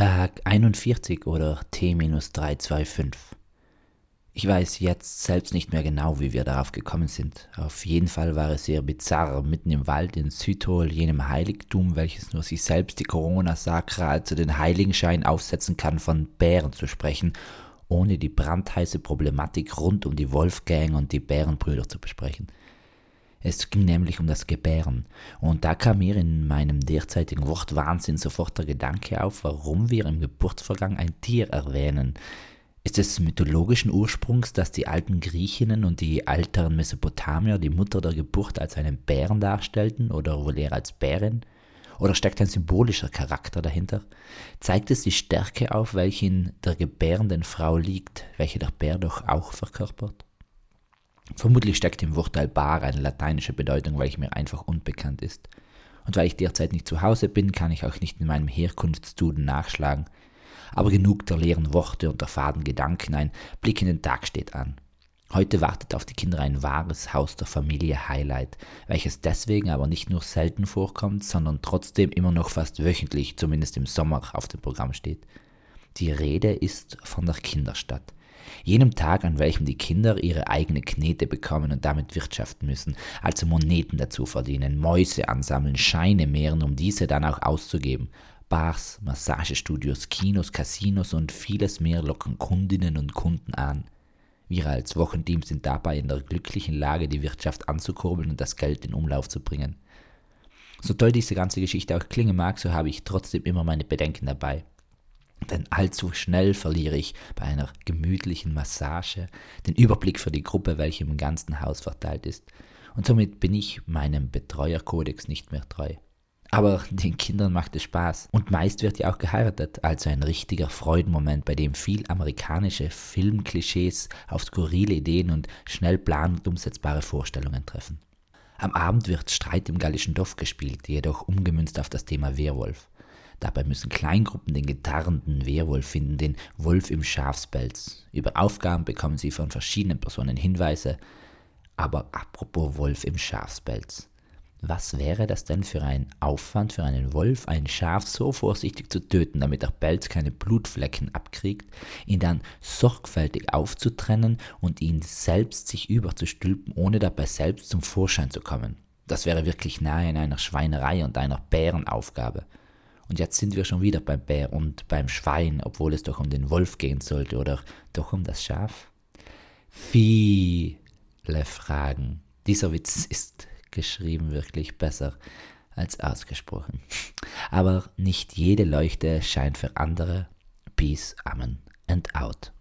Tag 41 oder T-325. Ich weiß jetzt selbst nicht mehr genau, wie wir darauf gekommen sind. Auf jeden Fall war es sehr bizarr, mitten im Wald in Südtirol, jenem Heiligtum, welches nur sich selbst die Corona-Sakra, also den Heiligenschein aufsetzen kann, von Bären zu sprechen, ohne die brandheiße Problematik rund um die Wolfgang und die Bärenbrüder zu besprechen. Es ging nämlich um das Gebären. Und da kam mir in meinem derzeitigen Wortwahnsinn sofort der Gedanke auf, warum wir im Geburtsvorgang ein Tier erwähnen. Ist es mythologischen Ursprungs, dass die alten Griechinnen und die älteren Mesopotamier die Mutter der Geburt als einen Bären darstellten oder wohl eher als Bärin? Oder steckt ein symbolischer Charakter dahinter? Zeigt es die Stärke auf, welche in der gebärenden Frau liegt, welche der Bär doch auch verkörpert? Vermutlich steckt im Wortteil bar eine lateinische Bedeutung, welche mir einfach unbekannt ist. Und weil ich derzeit nicht zu Hause bin, kann ich auch nicht in meinem Herkunftsduden nachschlagen. Aber genug der leeren Worte und der faden Gedanken, ein Blick in den Tag steht an. Heute wartet auf die Kinder ein wahres Haus der Familie Highlight, welches deswegen aber nicht nur selten vorkommt, sondern trotzdem immer noch fast wöchentlich, zumindest im Sommer, auf dem Programm steht. Die Rede ist von der Kinderstadt jenem Tag, an welchem die Kinder ihre eigene Knete bekommen und damit wirtschaften müssen, also Moneten dazu verdienen, Mäuse ansammeln, Scheine mehren, um diese dann auch auszugeben. Bars, Massagestudios, Kinos, Casinos und vieles mehr locken Kundinnen und Kunden an. Wir als Wochenteam sind dabei in der glücklichen Lage, die Wirtschaft anzukurbeln und das Geld in Umlauf zu bringen. So toll diese ganze Geschichte auch klingen mag, so habe ich trotzdem immer meine Bedenken dabei. Denn allzu schnell verliere ich bei einer gemütlichen Massage den Überblick für die Gruppe, welche im ganzen Haus verteilt ist. Und somit bin ich meinem Betreuerkodex nicht mehr treu. Aber den Kindern macht es Spaß. Und meist wird ja auch geheiratet, also ein richtiger Freudenmoment, bei dem viel amerikanische Filmklischees auf skurrile Ideen und schnell plan- und umsetzbare Vorstellungen treffen. Am Abend wird Streit im gallischen Dorf gespielt, jedoch umgemünzt auf das Thema Werwolf. Dabei müssen Kleingruppen den getarnten Werwolf finden, den Wolf im Schafspelz. Über Aufgaben bekommen sie von verschiedenen Personen Hinweise. Aber apropos Wolf im Schafspelz. Was wäre das denn für ein Aufwand für einen Wolf, ein Schaf so vorsichtig zu töten, damit der Pelz keine Blutflecken abkriegt, ihn dann sorgfältig aufzutrennen und ihn selbst sich überzustülpen, ohne dabei selbst zum Vorschein zu kommen? Das wäre wirklich nahe in einer Schweinerei und einer Bärenaufgabe. Und jetzt sind wir schon wieder beim Bär und beim Schwein, obwohl es doch um den Wolf gehen sollte oder doch um das Schaf. Viele Fragen. Dieser Witz ist geschrieben wirklich besser als ausgesprochen. Aber nicht jede Leuchte scheint für andere. Peace, Amen and out.